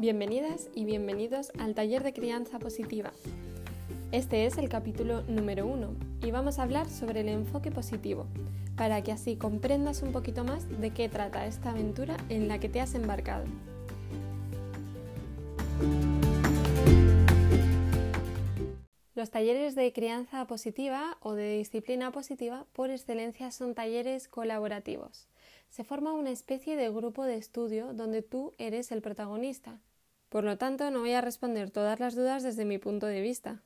Bienvenidas y bienvenidos al taller de crianza positiva. Este es el capítulo número uno y vamos a hablar sobre el enfoque positivo, para que así comprendas un poquito más de qué trata esta aventura en la que te has embarcado. Los talleres de crianza positiva o de disciplina positiva por excelencia son talleres colaborativos. Se forma una especie de grupo de estudio donde tú eres el protagonista por lo tanto, no voy a responder todas las dudas desde mi punto de vista,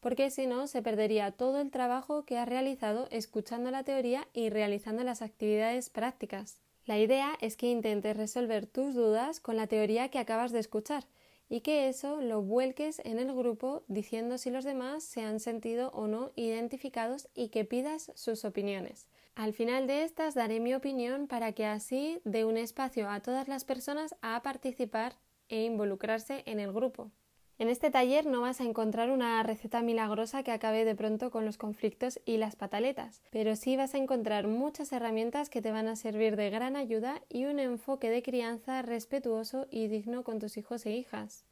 porque si no, se perdería todo el trabajo que has realizado escuchando la teoría y realizando las actividades prácticas. La idea es que intentes resolver tus dudas con la teoría que acabas de escuchar y que eso lo vuelques en el grupo diciendo si los demás se han sentido o no identificados y que pidas sus opiniones. Al final de estas daré mi opinión para que así dé un espacio a todas las personas a participar e involucrarse en el grupo. En este taller no vas a encontrar una receta milagrosa que acabe de pronto con los conflictos y las pataletas, pero sí vas a encontrar muchas herramientas que te van a servir de gran ayuda y un enfoque de crianza respetuoso y digno con tus hijos e hijas.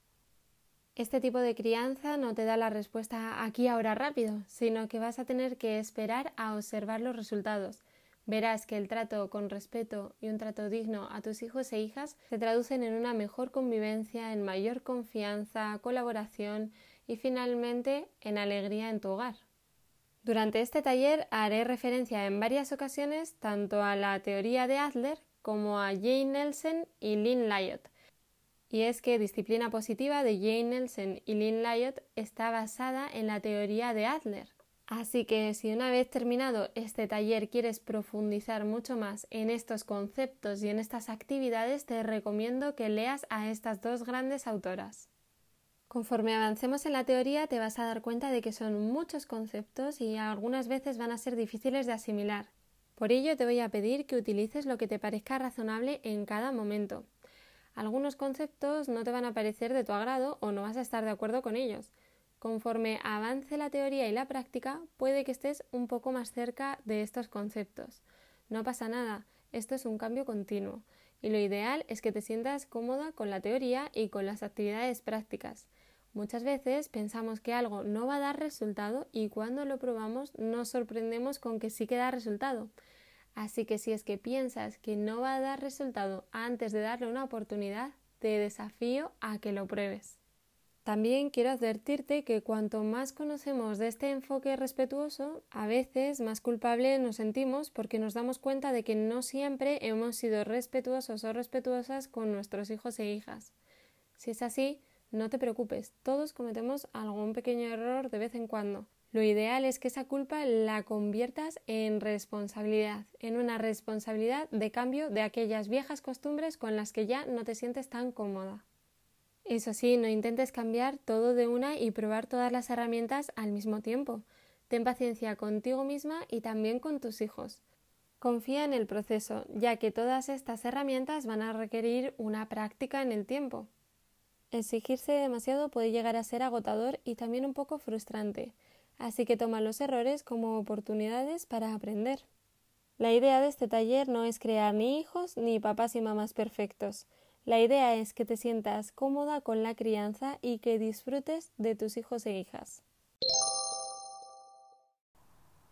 Este tipo de crianza no te da la respuesta aquí ahora rápido, sino que vas a tener que esperar a observar los resultados, verás que el trato con respeto y un trato digno a tus hijos e hijas se traducen en una mejor convivencia, en mayor confianza, colaboración y finalmente en alegría en tu hogar. Durante este taller haré referencia en varias ocasiones tanto a la teoría de Adler como a Jane Nelson y Lynn Lyot. Y es que disciplina positiva de Jane Nelson y Lynn Lyot está basada en la teoría de Adler. Así que si una vez terminado este taller quieres profundizar mucho más en estos conceptos y en estas actividades, te recomiendo que leas a estas dos grandes autoras. Conforme avancemos en la teoría te vas a dar cuenta de que son muchos conceptos y algunas veces van a ser difíciles de asimilar. Por ello te voy a pedir que utilices lo que te parezca razonable en cada momento. Algunos conceptos no te van a parecer de tu agrado o no vas a estar de acuerdo con ellos. Conforme avance la teoría y la práctica, puede que estés un poco más cerca de estos conceptos. No pasa nada, esto es un cambio continuo, y lo ideal es que te sientas cómoda con la teoría y con las actividades prácticas. Muchas veces pensamos que algo no va a dar resultado y cuando lo probamos nos sorprendemos con que sí que da resultado. Así que si es que piensas que no va a dar resultado antes de darle una oportunidad, te desafío a que lo pruebes. También quiero advertirte que cuanto más conocemos de este enfoque respetuoso, a veces más culpable nos sentimos porque nos damos cuenta de que no siempre hemos sido respetuosos o respetuosas con nuestros hijos e hijas. Si es así, no te preocupes, todos cometemos algún pequeño error de vez en cuando. Lo ideal es que esa culpa la conviertas en responsabilidad, en una responsabilidad de cambio de aquellas viejas costumbres con las que ya no te sientes tan cómoda. Eso sí, no intentes cambiar todo de una y probar todas las herramientas al mismo tiempo. Ten paciencia contigo misma y también con tus hijos. Confía en el proceso, ya que todas estas herramientas van a requerir una práctica en el tiempo. Exigirse demasiado puede llegar a ser agotador y también un poco frustrante, así que toma los errores como oportunidades para aprender. La idea de este taller no es crear ni hijos ni papás y mamás perfectos, la idea es que te sientas cómoda con la crianza y que disfrutes de tus hijos e hijas.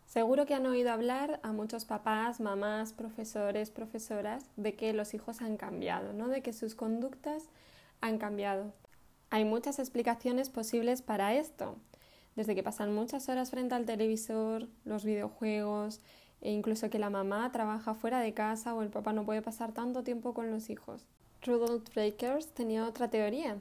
Seguro que han oído hablar a muchos papás, mamás, profesores, profesoras de que los hijos han cambiado, ¿no? De que sus conductas han cambiado. Hay muchas explicaciones posibles para esto, desde que pasan muchas horas frente al televisor, los videojuegos, e incluso que la mamá trabaja fuera de casa o el papá no puede pasar tanto tiempo con los hijos. Rudolf Breakers tenía otra teoría,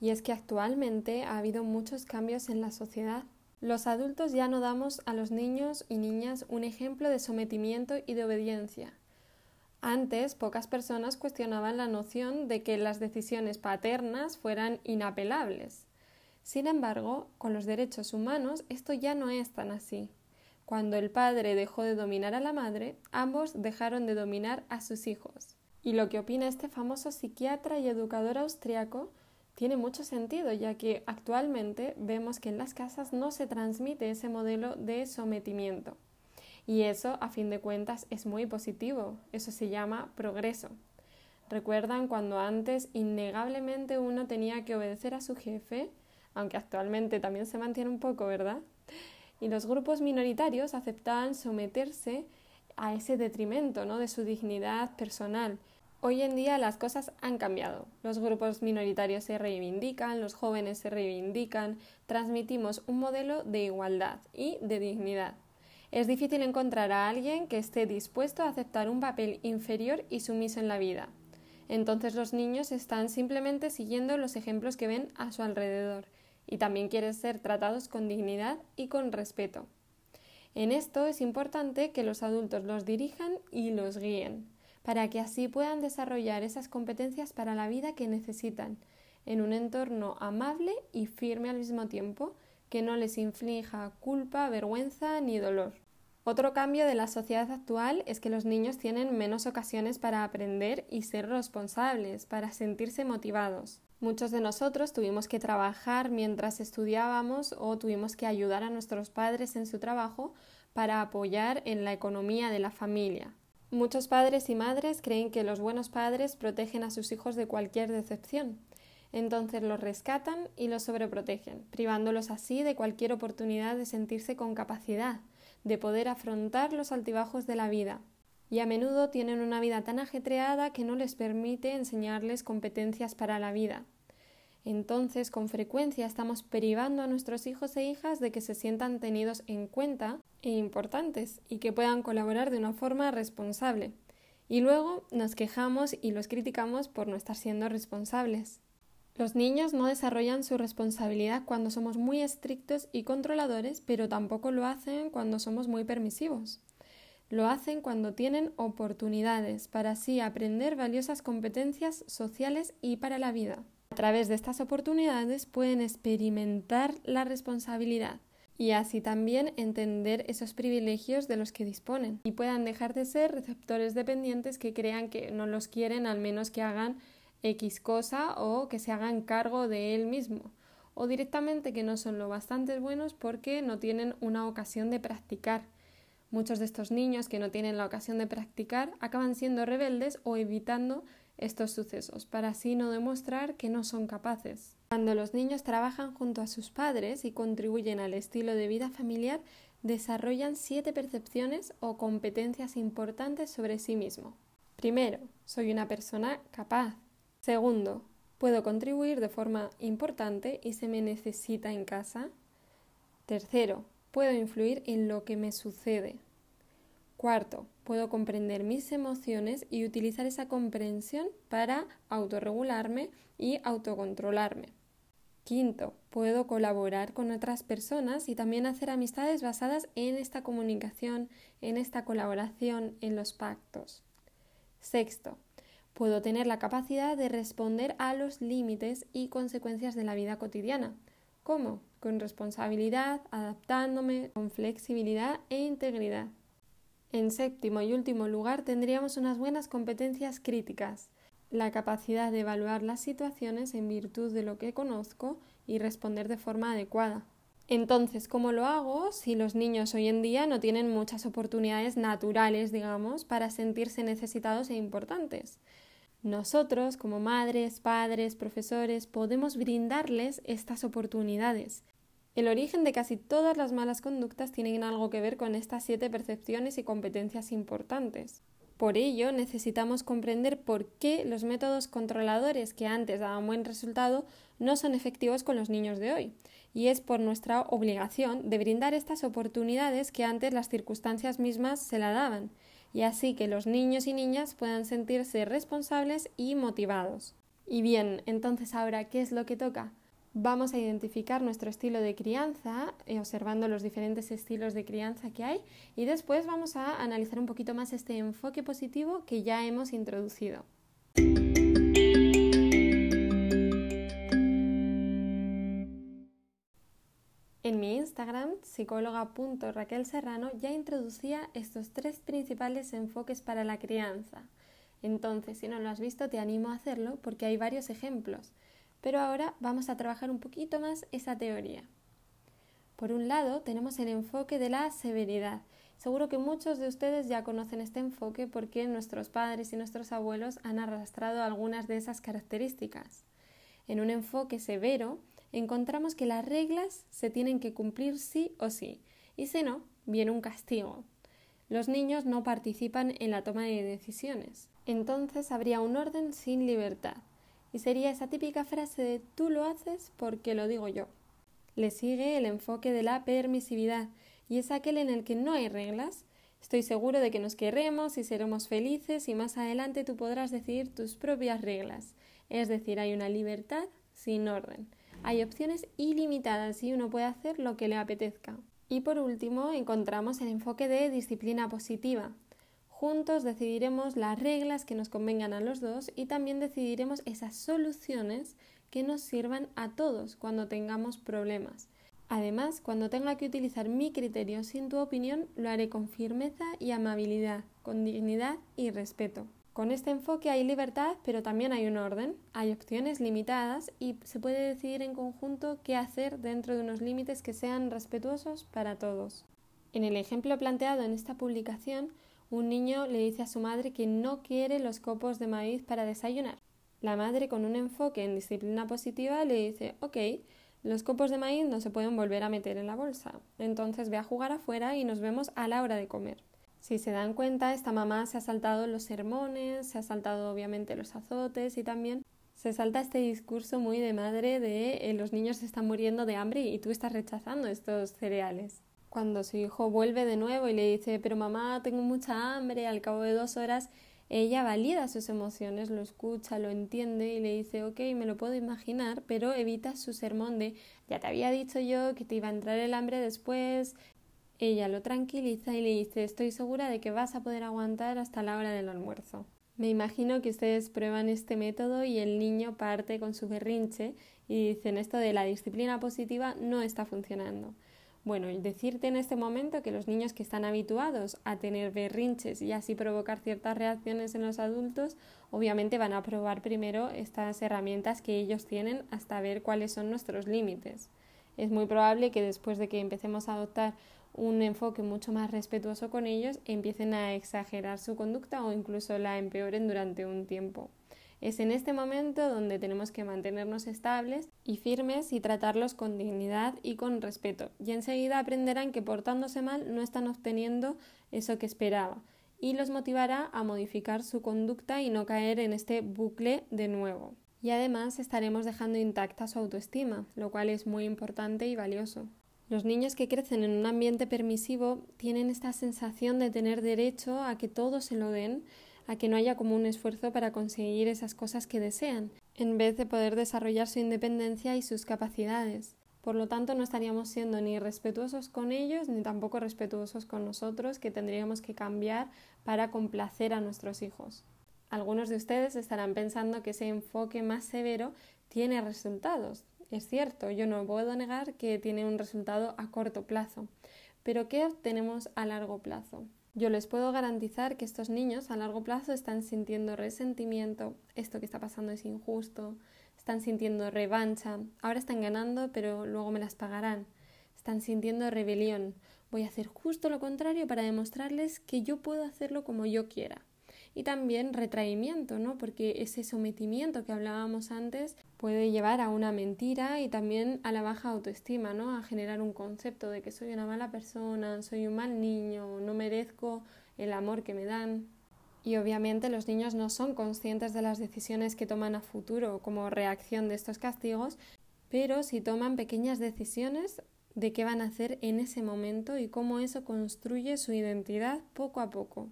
y es que actualmente ha habido muchos cambios en la sociedad. Los adultos ya no damos a los niños y niñas un ejemplo de sometimiento y de obediencia. Antes, pocas personas cuestionaban la noción de que las decisiones paternas fueran inapelables. Sin embargo, con los derechos humanos esto ya no es tan así. Cuando el padre dejó de dominar a la madre, ambos dejaron de dominar a sus hijos. Y lo que opina este famoso psiquiatra y educador austriaco tiene mucho sentido, ya que actualmente vemos que en las casas no se transmite ese modelo de sometimiento. Y eso, a fin de cuentas, es muy positivo. Eso se llama progreso. Recuerdan cuando antes innegablemente uno tenía que obedecer a su jefe, aunque actualmente también se mantiene un poco, ¿verdad? Y los grupos minoritarios aceptaban someterse a ese detrimento ¿no? de su dignidad personal. Hoy en día las cosas han cambiado. Los grupos minoritarios se reivindican, los jóvenes se reivindican, transmitimos un modelo de igualdad y de dignidad. Es difícil encontrar a alguien que esté dispuesto a aceptar un papel inferior y sumiso en la vida. Entonces los niños están simplemente siguiendo los ejemplos que ven a su alrededor y también quieren ser tratados con dignidad y con respeto. En esto es importante que los adultos los dirijan y los guíen, para que así puedan desarrollar esas competencias para la vida que necesitan, en un entorno amable y firme al mismo tiempo, que no les inflija culpa, vergüenza ni dolor. Otro cambio de la sociedad actual es que los niños tienen menos ocasiones para aprender y ser responsables, para sentirse motivados. Muchos de nosotros tuvimos que trabajar mientras estudiábamos o tuvimos que ayudar a nuestros padres en su trabajo para apoyar en la economía de la familia. Muchos padres y madres creen que los buenos padres protegen a sus hijos de cualquier decepción. Entonces los rescatan y los sobreprotegen, privándolos así de cualquier oportunidad de sentirse con capacidad, de poder afrontar los altibajos de la vida, y a menudo tienen una vida tan ajetreada que no les permite enseñarles competencias para la vida. Entonces, con frecuencia estamos privando a nuestros hijos e hijas de que se sientan tenidos en cuenta e importantes y que puedan colaborar de una forma responsable. Y luego nos quejamos y los criticamos por no estar siendo responsables. Los niños no desarrollan su responsabilidad cuando somos muy estrictos y controladores, pero tampoco lo hacen cuando somos muy permisivos. Lo hacen cuando tienen oportunidades para así aprender valiosas competencias sociales y para la vida. A través de estas oportunidades pueden experimentar la responsabilidad y así también entender esos privilegios de los que disponen y puedan dejar de ser receptores dependientes que crean que no los quieren al menos que hagan X cosa o que se hagan cargo de él mismo o directamente que no son lo bastante buenos porque no tienen una ocasión de practicar. Muchos de estos niños que no tienen la ocasión de practicar acaban siendo rebeldes o evitando estos sucesos para así no demostrar que no son capaces. Cuando los niños trabajan junto a sus padres y contribuyen al estilo de vida familiar, desarrollan siete percepciones o competencias importantes sobre sí mismo. Primero, soy una persona capaz. Segundo, puedo contribuir de forma importante y se me necesita en casa. Tercero, puedo influir en lo que me sucede. Cuarto, puedo comprender mis emociones y utilizar esa comprensión para autorregularme y autocontrolarme. Quinto, puedo colaborar con otras personas y también hacer amistades basadas en esta comunicación, en esta colaboración, en los pactos. Sexto, Puedo tener la capacidad de responder a los límites y consecuencias de la vida cotidiana. ¿Cómo? Con responsabilidad, adaptándome, con flexibilidad e integridad. En séptimo y último lugar tendríamos unas buenas competencias críticas, la capacidad de evaluar las situaciones en virtud de lo que conozco y responder de forma adecuada. Entonces, ¿cómo lo hago si los niños hoy en día no tienen muchas oportunidades naturales, digamos, para sentirse necesitados e importantes? Nosotros, como madres, padres, profesores, podemos brindarles estas oportunidades. El origen de casi todas las malas conductas tienen algo que ver con estas siete percepciones y competencias importantes. Por ello, necesitamos comprender por qué los métodos controladores que antes daban buen resultado no son efectivos con los niños de hoy. Y es por nuestra obligación de brindar estas oportunidades que antes las circunstancias mismas se la daban y así que los niños y niñas puedan sentirse responsables y motivados. Y bien, entonces ahora, ¿qué es lo que toca? Vamos a identificar nuestro estilo de crianza, eh, observando los diferentes estilos de crianza que hay, y después vamos a analizar un poquito más este enfoque positivo que ya hemos introducido. En mi Instagram, psicóloga.raquelserrano, ya introducía estos tres principales enfoques para la crianza. Entonces, si no lo has visto, te animo a hacerlo porque hay varios ejemplos. Pero ahora vamos a trabajar un poquito más esa teoría. Por un lado, tenemos el enfoque de la severidad, Seguro que muchos de ustedes ya conocen este enfoque porque nuestros padres y nuestros abuelos han arrastrado algunas de esas características. En un enfoque severo, encontramos que las reglas se tienen que cumplir sí o sí, y si no, viene un castigo. Los niños no participan en la toma de decisiones. Entonces habría un orden sin libertad. Y sería esa típica frase de tú lo haces porque lo digo yo. Le sigue el enfoque de la permisividad, y es aquel en el que no hay reglas. Estoy seguro de que nos querremos y seremos felices y más adelante tú podrás decidir tus propias reglas. Es decir, hay una libertad sin orden. Hay opciones ilimitadas y uno puede hacer lo que le apetezca. Y por último, encontramos el enfoque de disciplina positiva. Juntos decidiremos las reglas que nos convengan a los dos y también decidiremos esas soluciones que nos sirvan a todos cuando tengamos problemas. Además, cuando tenga que utilizar mi criterio sin tu opinión, lo haré con firmeza y amabilidad, con dignidad y respeto. Con este enfoque hay libertad, pero también hay un orden, hay opciones limitadas y se puede decidir en conjunto qué hacer dentro de unos límites que sean respetuosos para todos. En el ejemplo planteado en esta publicación, un niño le dice a su madre que no quiere los copos de maíz para desayunar. La madre, con un enfoque en disciplina positiva, le dice, ok, los copos de maíz no se pueden volver a meter en la bolsa, entonces ve a jugar afuera y nos vemos a la hora de comer. Si se dan cuenta, esta mamá se ha saltado los sermones, se ha saltado obviamente los azotes y también se salta este discurso muy de madre de eh, los niños se están muriendo de hambre y tú estás rechazando estos cereales. Cuando su hijo vuelve de nuevo y le dice pero mamá tengo mucha hambre, al cabo de dos horas ella valida sus emociones, lo escucha, lo entiende y le dice ok, me lo puedo imaginar, pero evita su sermón de ya te había dicho yo que te iba a entrar el hambre después, ella lo tranquiliza y le dice estoy segura de que vas a poder aguantar hasta la hora del almuerzo. Me imagino que ustedes prueban este método y el niño parte con su berrinche y dicen esto de la disciplina positiva no está funcionando. Bueno, decirte en este momento que los niños que están habituados a tener berrinches y así provocar ciertas reacciones en los adultos, obviamente van a probar primero estas herramientas que ellos tienen hasta ver cuáles son nuestros límites. Es muy probable que después de que empecemos a adoptar un enfoque mucho más respetuoso con ellos, empiecen a exagerar su conducta o incluso la empeoren durante un tiempo. Es en este momento donde tenemos que mantenernos estables y firmes y tratarlos con dignidad y con respeto. Y enseguida aprenderán que portándose mal no están obteniendo eso que esperaba y los motivará a modificar su conducta y no caer en este bucle de nuevo. Y además estaremos dejando intacta su autoestima, lo cual es muy importante y valioso. Los niños que crecen en un ambiente permisivo tienen esta sensación de tener derecho a que todo se lo den, a que no haya como un esfuerzo para conseguir esas cosas que desean, en vez de poder desarrollar su independencia y sus capacidades. Por lo tanto, no estaríamos siendo ni respetuosos con ellos ni tampoco respetuosos con nosotros, que tendríamos que cambiar para complacer a nuestros hijos. Algunos de ustedes estarán pensando que ese enfoque más severo tiene resultados, es cierto, yo no puedo negar que tiene un resultado a corto plazo, pero ¿qué obtenemos a largo plazo? Yo les puedo garantizar que estos niños a largo plazo están sintiendo resentimiento, esto que está pasando es injusto, están sintiendo revancha, ahora están ganando pero luego me las pagarán, están sintiendo rebelión, voy a hacer justo lo contrario para demostrarles que yo puedo hacerlo como yo quiera y también retraimiento, ¿no? Porque ese sometimiento que hablábamos antes puede llevar a una mentira y también a la baja autoestima, ¿no? A generar un concepto de que soy una mala persona, soy un mal niño, no merezco el amor que me dan. Y obviamente los niños no son conscientes de las decisiones que toman a futuro como reacción de estos castigos, pero si toman pequeñas decisiones de qué van a hacer en ese momento y cómo eso construye su identidad poco a poco.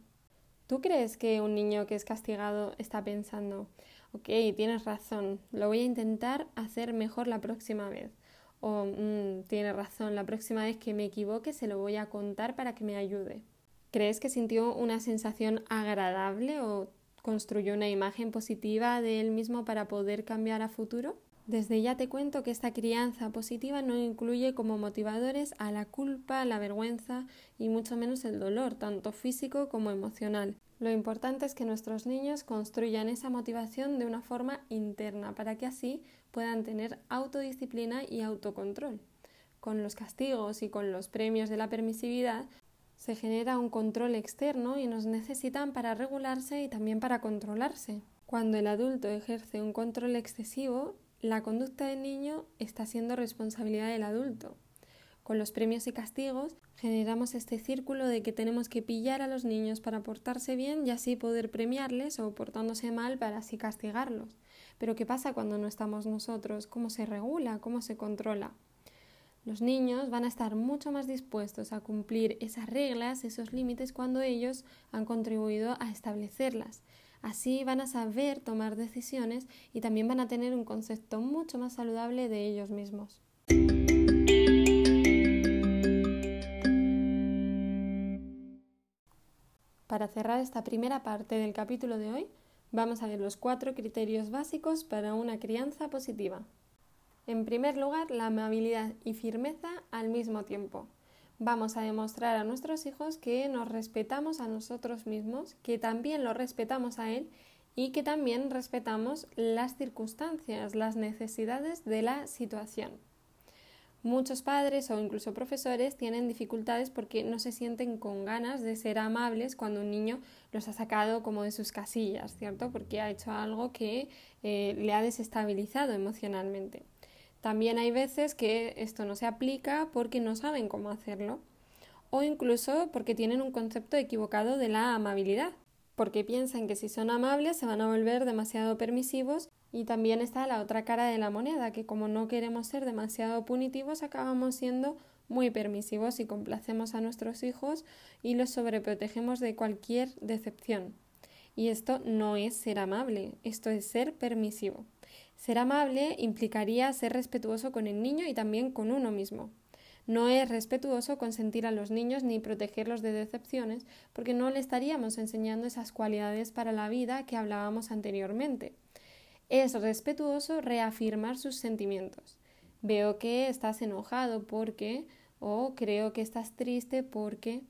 ¿Tú crees que un niño que es castigado está pensando, ok, tienes razón, lo voy a intentar hacer mejor la próxima vez? O mm, tiene razón, la próxima vez que me equivoque se lo voy a contar para que me ayude. ¿Crees que sintió una sensación agradable o construyó una imagen positiva de él mismo para poder cambiar a futuro? Desde ya te cuento que esta crianza positiva no incluye como motivadores a la culpa, la vergüenza y mucho menos el dolor, tanto físico como emocional. Lo importante es que nuestros niños construyan esa motivación de una forma interna para que así puedan tener autodisciplina y autocontrol. Con los castigos y con los premios de la permisividad se genera un control externo y nos necesitan para regularse y también para controlarse. Cuando el adulto ejerce un control excesivo, la conducta del niño está siendo responsabilidad del adulto. Con los premios y castigos generamos este círculo de que tenemos que pillar a los niños para portarse bien y así poder premiarles o portándose mal para así castigarlos. Pero ¿qué pasa cuando no estamos nosotros? ¿Cómo se regula? ¿Cómo se controla? Los niños van a estar mucho más dispuestos a cumplir esas reglas, esos límites, cuando ellos han contribuido a establecerlas. Así van a saber tomar decisiones y también van a tener un concepto mucho más saludable de ellos mismos. Para cerrar esta primera parte del capítulo de hoy, vamos a ver los cuatro criterios básicos para una crianza positiva. En primer lugar, la amabilidad y firmeza al mismo tiempo. Vamos a demostrar a nuestros hijos que nos respetamos a nosotros mismos, que también lo respetamos a él y que también respetamos las circunstancias, las necesidades de la situación. Muchos padres o incluso profesores tienen dificultades porque no se sienten con ganas de ser amables cuando un niño los ha sacado como de sus casillas, ¿cierto? Porque ha hecho algo que eh, le ha desestabilizado emocionalmente. También hay veces que esto no se aplica porque no saben cómo hacerlo o incluso porque tienen un concepto equivocado de la amabilidad, porque piensan que si son amables se van a volver demasiado permisivos y también está la otra cara de la moneda, que como no queremos ser demasiado punitivos acabamos siendo muy permisivos y complacemos a nuestros hijos y los sobreprotegemos de cualquier decepción. Y esto no es ser amable, esto es ser permisivo. Ser amable implicaría ser respetuoso con el niño y también con uno mismo. No es respetuoso consentir a los niños ni protegerlos de decepciones, porque no le estaríamos enseñando esas cualidades para la vida que hablábamos anteriormente. Es respetuoso reafirmar sus sentimientos. Veo que estás enojado porque, o creo que estás triste porque,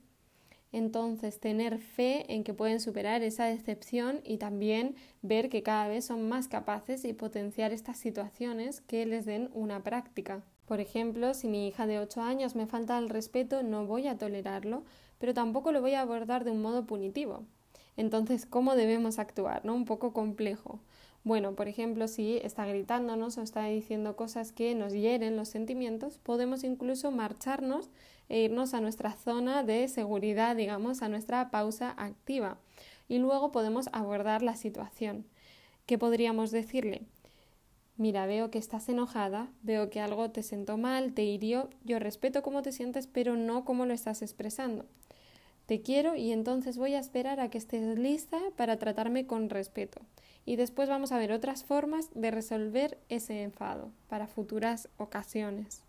entonces tener fe en que pueden superar esa decepción y también ver que cada vez son más capaces y potenciar estas situaciones que les den una práctica. Por ejemplo, si mi hija de 8 años me falta el respeto, no voy a tolerarlo, pero tampoco lo voy a abordar de un modo punitivo. Entonces, ¿cómo debemos actuar? ¿No? Un poco complejo. Bueno, por ejemplo, si está gritándonos o está diciendo cosas que nos hieren los sentimientos, podemos incluso marcharnos e irnos a nuestra zona de seguridad, digamos, a nuestra pausa activa. Y luego podemos abordar la situación. ¿Qué podríamos decirle? Mira, veo que estás enojada, veo que algo te sentó mal, te hirió, yo respeto cómo te sientes, pero no cómo lo estás expresando. Te quiero y entonces voy a esperar a que estés lista para tratarme con respeto y después vamos a ver otras formas de resolver ese enfado para futuras ocasiones.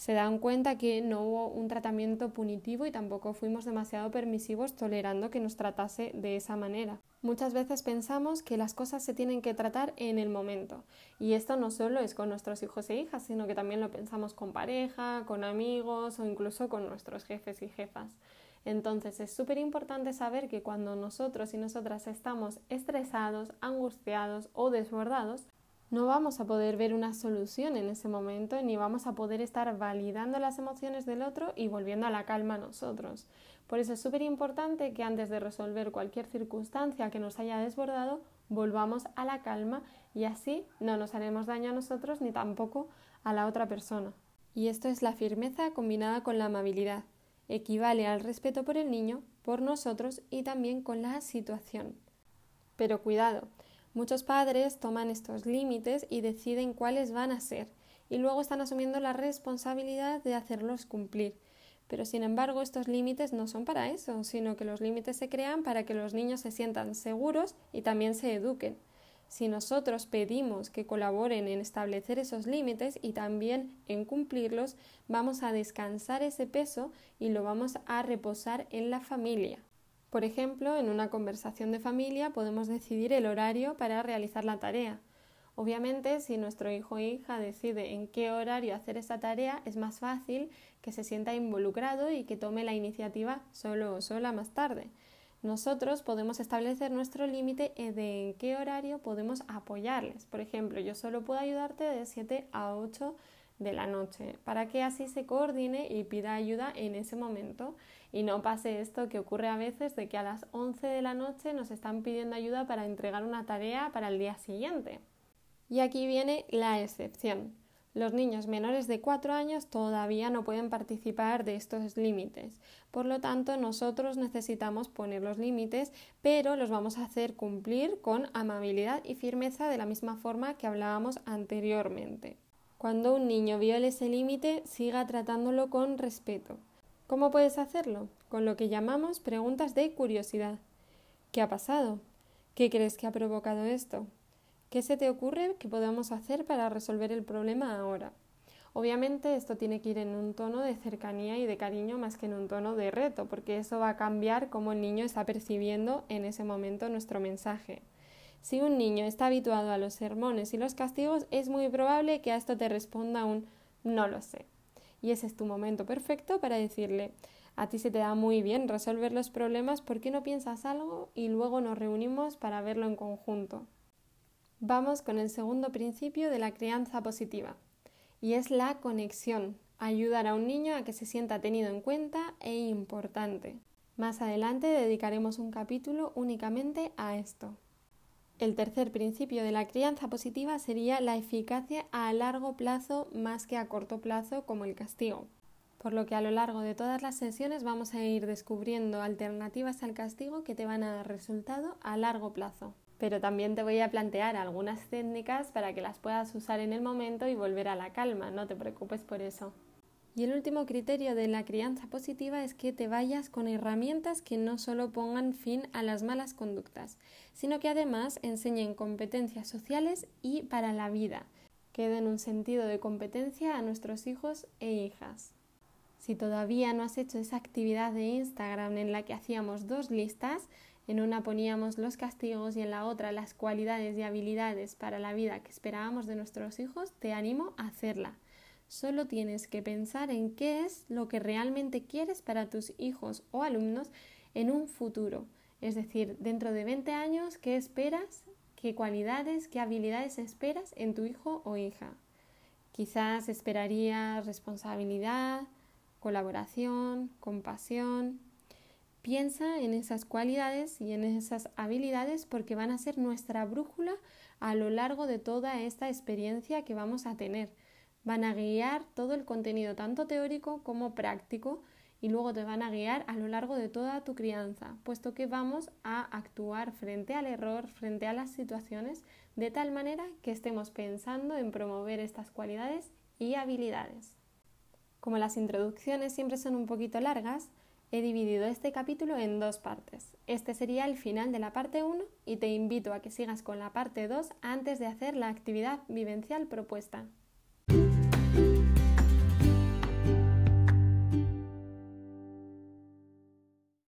Se dan cuenta que no hubo un tratamiento punitivo y tampoco fuimos demasiado permisivos tolerando que nos tratase de esa manera. Muchas veces pensamos que las cosas se tienen que tratar en el momento y esto no solo es con nuestros hijos e hijas, sino que también lo pensamos con pareja, con amigos o incluso con nuestros jefes y jefas. Entonces es súper importante saber que cuando nosotros y nosotras estamos estresados, angustiados o desbordados, no vamos a poder ver una solución en ese momento ni vamos a poder estar validando las emociones del otro y volviendo a la calma nosotros. Por eso es súper importante que antes de resolver cualquier circunstancia que nos haya desbordado, volvamos a la calma y así no nos haremos daño a nosotros ni tampoco a la otra persona. Y esto es la firmeza combinada con la amabilidad equivale al respeto por el niño, por nosotros y también con la situación. Pero cuidado, muchos padres toman estos límites y deciden cuáles van a ser, y luego están asumiendo la responsabilidad de hacerlos cumplir. Pero sin embargo, estos límites no son para eso, sino que los límites se crean para que los niños se sientan seguros y también se eduquen. Si nosotros pedimos que colaboren en establecer esos límites y también en cumplirlos, vamos a descansar ese peso y lo vamos a reposar en la familia. Por ejemplo, en una conversación de familia podemos decidir el horario para realizar la tarea. Obviamente, si nuestro hijo o hija decide en qué horario hacer esa tarea, es más fácil que se sienta involucrado y que tome la iniciativa solo o sola más tarde nosotros podemos establecer nuestro límite de en qué horario podemos apoyarles. Por ejemplo, yo solo puedo ayudarte de 7 a 8 de la noche, para que así se coordine y pida ayuda en ese momento y no pase esto que ocurre a veces de que a las 11 de la noche nos están pidiendo ayuda para entregar una tarea para el día siguiente. Y aquí viene la excepción. Los niños menores de 4 años todavía no pueden participar de estos límites. Por lo tanto, nosotros necesitamos poner los límites, pero los vamos a hacer cumplir con amabilidad y firmeza de la misma forma que hablábamos anteriormente. Cuando un niño viole ese límite, siga tratándolo con respeto. ¿Cómo puedes hacerlo? Con lo que llamamos preguntas de curiosidad. ¿Qué ha pasado? ¿Qué crees que ha provocado esto? ¿Qué se te ocurre que podemos hacer para resolver el problema ahora? Obviamente esto tiene que ir en un tono de cercanía y de cariño más que en un tono de reto, porque eso va a cambiar cómo el niño está percibiendo en ese momento nuestro mensaje. Si un niño está habituado a los sermones y los castigos, es muy probable que a esto te responda un no lo sé. Y ese es tu momento perfecto para decirle a ti se te da muy bien resolver los problemas, ¿por qué no piensas algo y luego nos reunimos para verlo en conjunto? Vamos con el segundo principio de la crianza positiva, y es la conexión, ayudar a un niño a que se sienta tenido en cuenta e importante. Más adelante dedicaremos un capítulo únicamente a esto. El tercer principio de la crianza positiva sería la eficacia a largo plazo más que a corto plazo como el castigo. Por lo que a lo largo de todas las sesiones vamos a ir descubriendo alternativas al castigo que te van a dar resultado a largo plazo pero también te voy a plantear algunas técnicas para que las puedas usar en el momento y volver a la calma, no te preocupes por eso. Y el último criterio de la crianza positiva es que te vayas con herramientas que no solo pongan fin a las malas conductas, sino que además enseñen competencias sociales y para la vida, que den un sentido de competencia a nuestros hijos e hijas. Si todavía no has hecho esa actividad de Instagram en la que hacíamos dos listas, en una poníamos los castigos y en la otra las cualidades y habilidades para la vida que esperábamos de nuestros hijos, te animo a hacerla. Solo tienes que pensar en qué es lo que realmente quieres para tus hijos o alumnos en un futuro. Es decir, dentro de 20 años, ¿qué esperas? ¿Qué cualidades, qué habilidades esperas en tu hijo o hija? Quizás esperarías responsabilidad, colaboración, compasión, Piensa en esas cualidades y en esas habilidades porque van a ser nuestra brújula a lo largo de toda esta experiencia que vamos a tener. Van a guiar todo el contenido, tanto teórico como práctico, y luego te van a guiar a lo largo de toda tu crianza, puesto que vamos a actuar frente al error, frente a las situaciones, de tal manera que estemos pensando en promover estas cualidades y habilidades. Como las introducciones siempre son un poquito largas, He dividido este capítulo en dos partes. Este sería el final de la parte 1 y te invito a que sigas con la parte 2 antes de hacer la actividad vivencial propuesta.